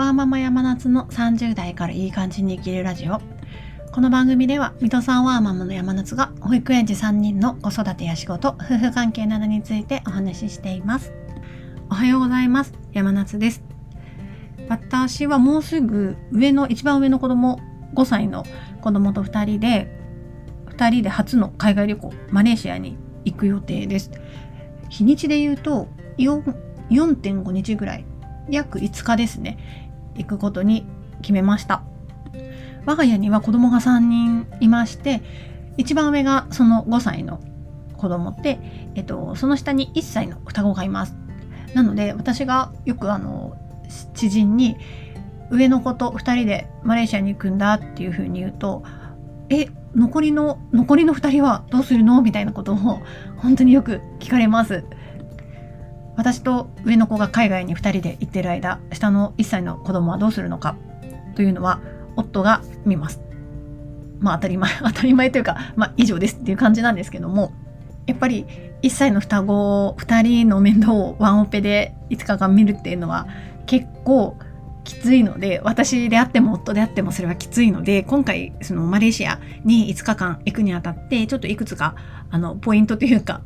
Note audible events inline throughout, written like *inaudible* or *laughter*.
ワーママ山夏の30代からいい感じに生きるラジオ。この番組では水戸さんワーママの山夏が保育園児3人の子育てや仕事夫婦関係などについてお話ししています。おはようございます。山夏です。私はもうすぐ上の一番上の子供5歳の子供と2人で2人で初の海外旅行マレーシアに行く予定です。日にちで言うと4.5日ぐらい約5日ですね。行くことに決めました。我が家には子供が3人いまして一番上がその5歳の子供で、えっと、その下に1歳の双子がいます。なので私がよくあの知人に上の子と2人でマレーシアに行くんだっていうふうに言うとえ残りの残りの2人はどうするの？みたいなことを本当によく聞かれます。私と上の子が海外に2人で行ってる間下の1歳の子供はどうするのかというのは夫が見ます。まあ当たり前 *laughs* 当たり前というかまあ以上ですっていう感じなんですけどもやっぱり1歳の双子2人の面倒をワンオペで5日間見るっていうのは結構きついので私であっても夫であってもそれはきついので今回そのマレーシアに5日間行くにあたってちょっといくつかあのポイントというか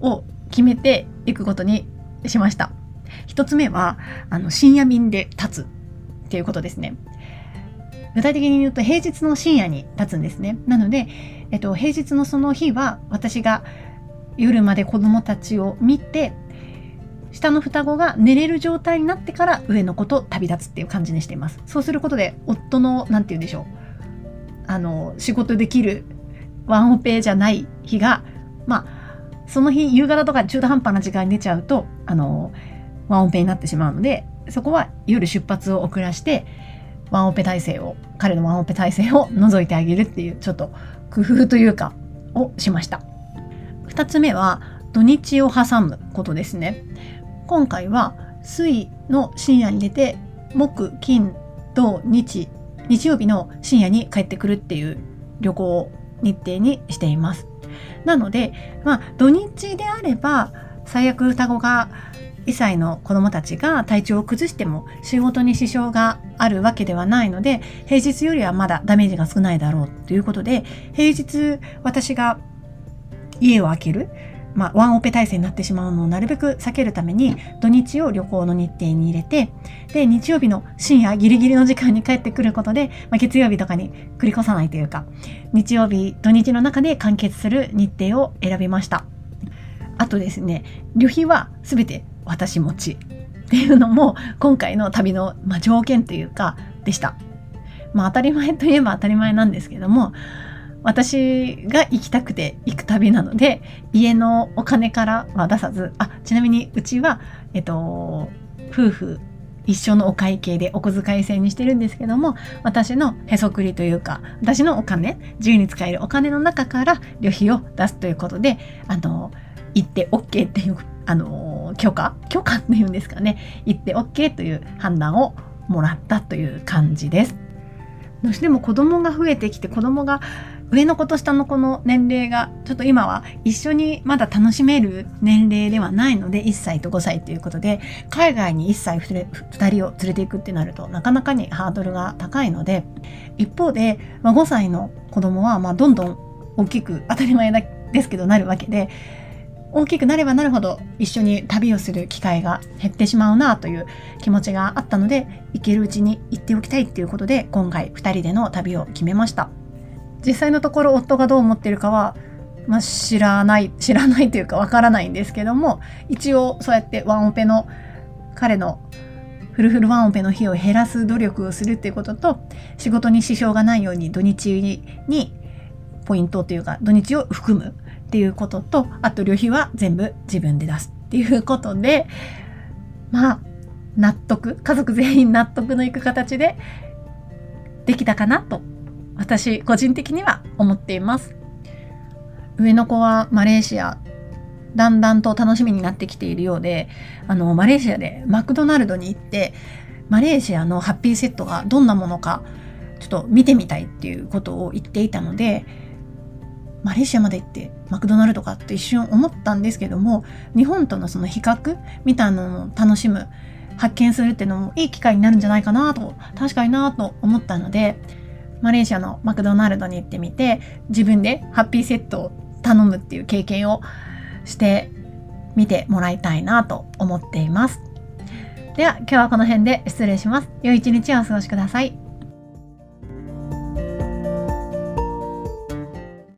を決めていくことにしました。一つ目はあの深夜便で立つっていうことですね。具体的に言うと平日の深夜に立つんですね。なので、えっと、平日のその日は私が夜まで子供たちを見て下の双子が寝れる状態になってから上の子と旅立つっていう感じにしています。そうすることで夫の何て言うんでしょうあの仕事できるワンオペじゃない日がまあその日夕方とか中途半端な時間に出ちゃうとあのワンオペになってしまうのでそこは夜出発を遅らしてワンオペ体制を彼のワンオペ体制を除いてあげるっていうちょっと工夫というかをしました。2つ目は土日を挟むことですね。今回は水の深夜に出て木金土日日曜日の深夜に帰ってくるっていう旅行日程にしています。なので、まあ、土日であれば最悪双子が1歳の子供たちが体調を崩しても仕事に支障があるわけではないので平日よりはまだダメージが少ないだろうということで平日私が家を空けるまあ、ワンオペ体制になってしまうのをなるべく避けるために土日を旅行の日程に入れてで日曜日の深夜ギリギリの時間に帰ってくることで、まあ、月曜日とかに繰り越さないというか日曜日土日の中で完結する日程を選びました。あとですね旅費は全て私持ちっていうのも今回の旅の、まあ、条件というかでした。まあ当たり前といえば当たり前なんですけども私が行きたくて行く旅なので家のお金からは出さずあちなみにうちは、えっと、夫婦一緒のお会計でお小遣い制にしてるんですけども私のへそくりというか私のお金自由に使えるお金の中から旅費を出すということであの行って OK っていうあの許可？許可っていうんですかね行って OK という判断をもらったという感じです。どうしても子供が増えてきて子供が上の子と下の子の年齢がちょっと今は一緒にまだ楽しめる年齢ではないので1歳と5歳ということで海外に1歳2人を連れていくってなるとなかなかにハードルが高いので一方で、ま、5歳の子供はまどんどん大きく当たり前ですけどなるわけで大きくなればなるほど一緒に旅をする機会が減ってしまうなという気持ちがあったので行けるうちに行っておきたいっていうことで今回2人での旅を決めました。実際のところ夫がどう思ってるかは、まあ、知らない *laughs* 知らないというかわからないんですけども一応そうやってワンオペの彼のフルフルワンオペの日を減らす努力をするっていうことと仕事に支障がないように土日にポイントというか土日を含むっていうこととあと旅費は全部自分で出すっていうことでまあ納得家族全員納得のいく形でできたかなと私個人的には思っています。上の子はマレーシアだんだんと楽しみになってきているようであのマレーシアでマクドナルドに行ってマレーシアのハッピーセットがどんなものかちょっと見てみたいっていうことを言っていたのでマレーシアまで行ってマクドナルドかって一瞬思ったんですけども日本とのその比較みたいなのを楽しむ発見するっていうのもいい機会になるんじゃないかなと確かになと思ったのでマレーシアのマクドナルドに行ってみて自分でハッピーセットを頼むっていう経験をしてみてもらいたいなと思っています。では今日はこの辺で失礼します。良い一日をお過ごしください。